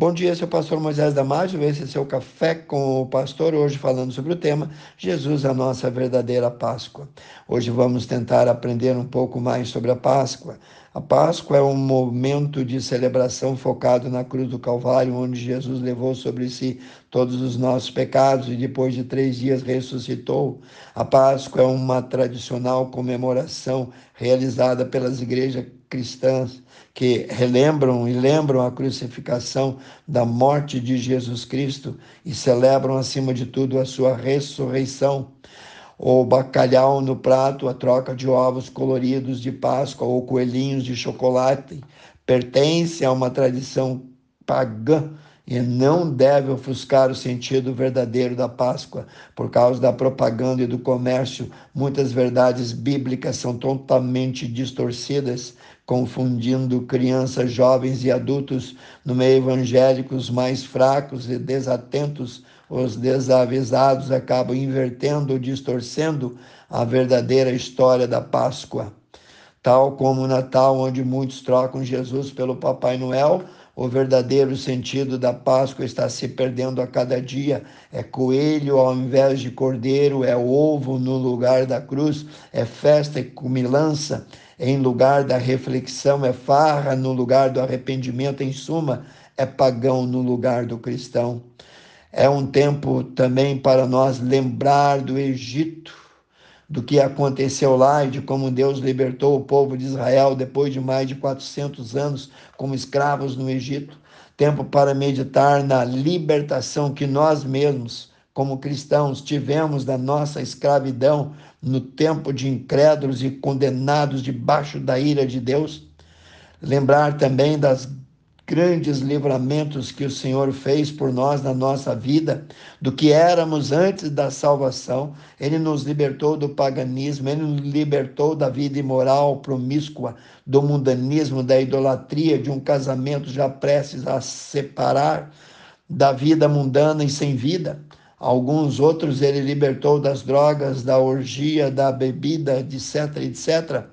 Bom dia, seu pastor Moisés Damásio. Esse é seu café com o pastor. Hoje falando sobre o tema Jesus, a nossa verdadeira Páscoa. Hoje vamos tentar aprender um pouco mais sobre a Páscoa. A Páscoa é um momento de celebração focado na cruz do Calvário, onde Jesus levou sobre si todos os nossos pecados e depois de três dias ressuscitou. A Páscoa é uma tradicional comemoração realizada pelas igrejas cristãs que relembram e lembram a crucificação da morte de Jesus Cristo e celebram, acima de tudo, a sua ressurreição. O bacalhau no prato, a troca de ovos coloridos de Páscoa ou coelhinhos de chocolate pertence a uma tradição pagã e não deve ofuscar o sentido verdadeiro da Páscoa. Por causa da propaganda e do comércio, muitas verdades bíblicas são totalmente distorcidas, confundindo crianças, jovens e adultos no meio evangélico, os mais fracos e desatentos, os desavisados acabam invertendo ou distorcendo a verdadeira história da Páscoa. Tal como o Natal, onde muitos trocam Jesus pelo Papai Noel, o verdadeiro sentido da Páscoa está se perdendo a cada dia. É coelho ao invés de cordeiro, é ovo no lugar da cruz, é festa e cumilança em lugar da reflexão, é farra no lugar do arrependimento. Em suma, é pagão no lugar do cristão. É um tempo também para nós lembrar do Egito do que aconteceu lá e de como Deus libertou o povo de Israel depois de mais de 400 anos como escravos no Egito. Tempo para meditar na libertação que nós mesmos, como cristãos, tivemos da nossa escravidão no tempo de incrédulos e condenados debaixo da ira de Deus. Lembrar também das grandes livramentos que o Senhor fez por nós na nossa vida, do que éramos antes da salvação. Ele nos libertou do paganismo, ele nos libertou da vida imoral, promíscua, do mundanismo, da idolatria, de um casamento já prestes a separar, da vida mundana e sem vida. Alguns outros ele libertou das drogas, da orgia, da bebida, etc, etc.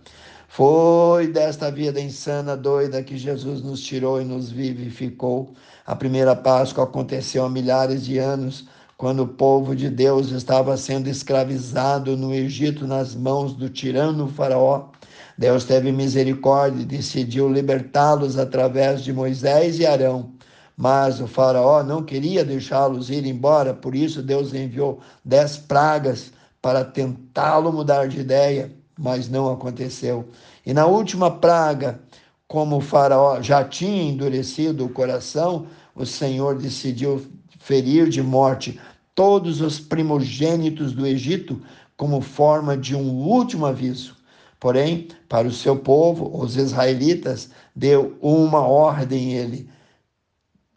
Foi desta vida insana, doida, que Jesus nos tirou e nos vivificou. A primeira Páscoa aconteceu há milhares de anos, quando o povo de Deus estava sendo escravizado no Egito nas mãos do tirano Faraó. Deus teve misericórdia e decidiu libertá-los através de Moisés e Arão. Mas o Faraó não queria deixá-los ir embora, por isso Deus enviou dez pragas para tentá-lo mudar de ideia mas não aconteceu. E na última praga, como o faraó já tinha endurecido o coração, o Senhor decidiu ferir de morte todos os primogênitos do Egito como forma de um último aviso. Porém, para o seu povo, os israelitas, deu uma ordem ele.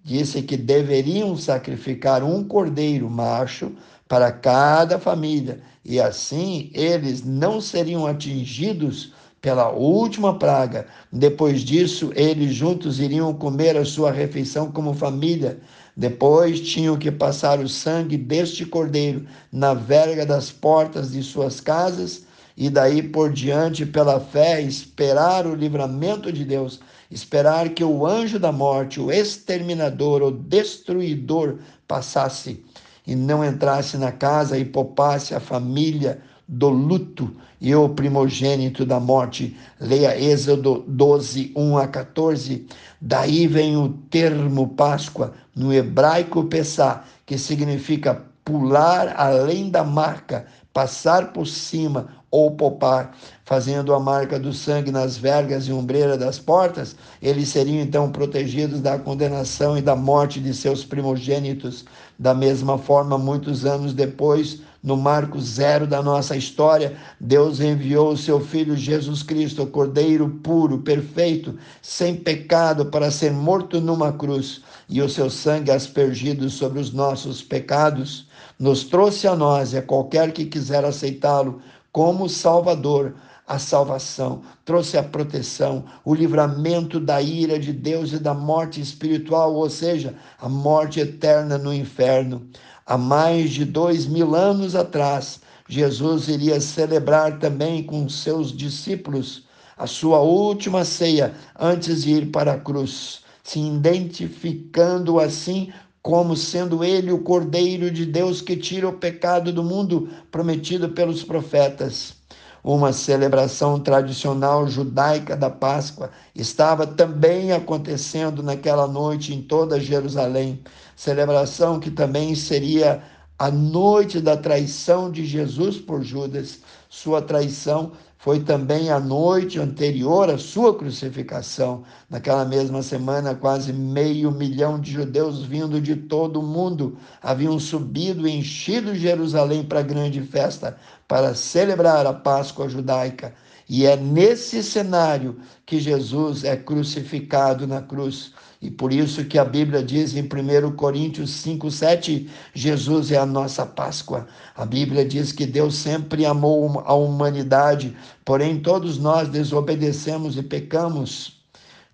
Disse que deveriam sacrificar um cordeiro macho para cada família, e assim eles não seriam atingidos pela última praga. Depois disso, eles juntos iriam comer a sua refeição como família. Depois tinham que passar o sangue deste cordeiro na verga das portas de suas casas e daí por diante, pela fé, esperar o livramento de Deus, esperar que o anjo da morte, o exterminador, o destruidor passasse e não entrasse na casa e poupasse a família do luto e o primogênito da morte. Leia Êxodo 12, 1 a 14. Daí vem o termo Páscoa, no hebraico Pessá, que significa pular além da marca, passar por cima ou poupar, fazendo a marca do sangue nas vergas e ombreira das portas, eles seriam então protegidos da condenação e da morte de seus primogênitos. Da mesma forma, muitos anos depois, no marco zero da nossa história, Deus enviou o seu Filho Jesus Cristo, Cordeiro puro, perfeito, sem pecado, para ser morto numa cruz e o seu sangue aspergido sobre os nossos pecados, nos trouxe a nós e a qualquer que quiser aceitá-lo como Salvador a salvação, trouxe a proteção, o livramento da ira de Deus e da morte espiritual, ou seja, a morte eterna no inferno. Há mais de dois mil anos atrás, Jesus iria celebrar também com seus discípulos a sua última ceia antes de ir para a cruz se identificando assim como sendo ele o Cordeiro de Deus que tira o pecado do mundo, prometido pelos profetas. Uma celebração tradicional judaica da Páscoa estava também acontecendo naquela noite em toda Jerusalém. Celebração que também seria a noite da traição de Jesus por Judas. Sua traição foi também a noite anterior à sua crucificação. Naquela mesma semana, quase meio milhão de judeus vindo de todo o mundo haviam subido e enchido Jerusalém para a grande festa para celebrar a Páscoa judaica. E é nesse cenário que Jesus é crucificado na cruz. E por isso que a Bíblia diz em 1 Coríntios 5, 7, Jesus é a nossa Páscoa. A Bíblia diz que Deus sempre amou a humanidade, porém todos nós desobedecemos e pecamos.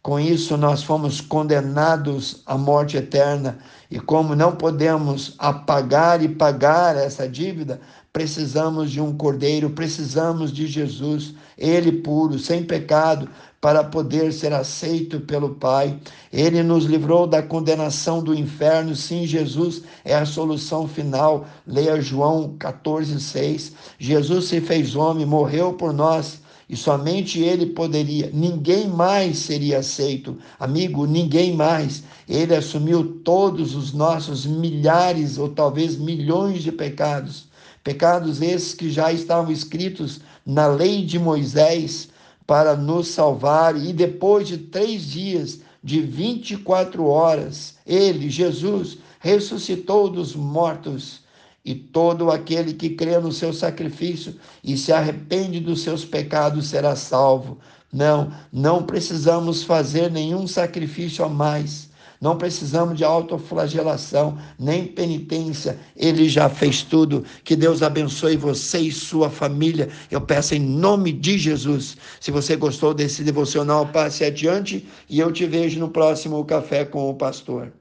Com isso, nós fomos condenados à morte eterna. E como não podemos apagar e pagar essa dívida, precisamos de um cordeiro, precisamos de Jesus, ele puro, sem pecado, para poder ser aceito pelo Pai. Ele nos livrou da condenação do inferno. Sim, Jesus é a solução final. Leia João 14:6. Jesus se fez homem, morreu por nós. E somente ele poderia, ninguém mais seria aceito. Amigo, ninguém mais. Ele assumiu todos os nossos milhares ou talvez milhões de pecados Pecados esses que já estavam escritos na lei de Moisés para nos salvar, e depois de três dias, de 24 horas, ele, Jesus, ressuscitou dos mortos. E todo aquele que crê no seu sacrifício e se arrepende dos seus pecados será salvo. Não, não precisamos fazer nenhum sacrifício a mais. Não precisamos de autoflagelação, nem penitência. Ele já fez tudo. Que Deus abençoe você e sua família. Eu peço em nome de Jesus. Se você gostou desse devocional, passe adiante e eu te vejo no próximo Café com o Pastor.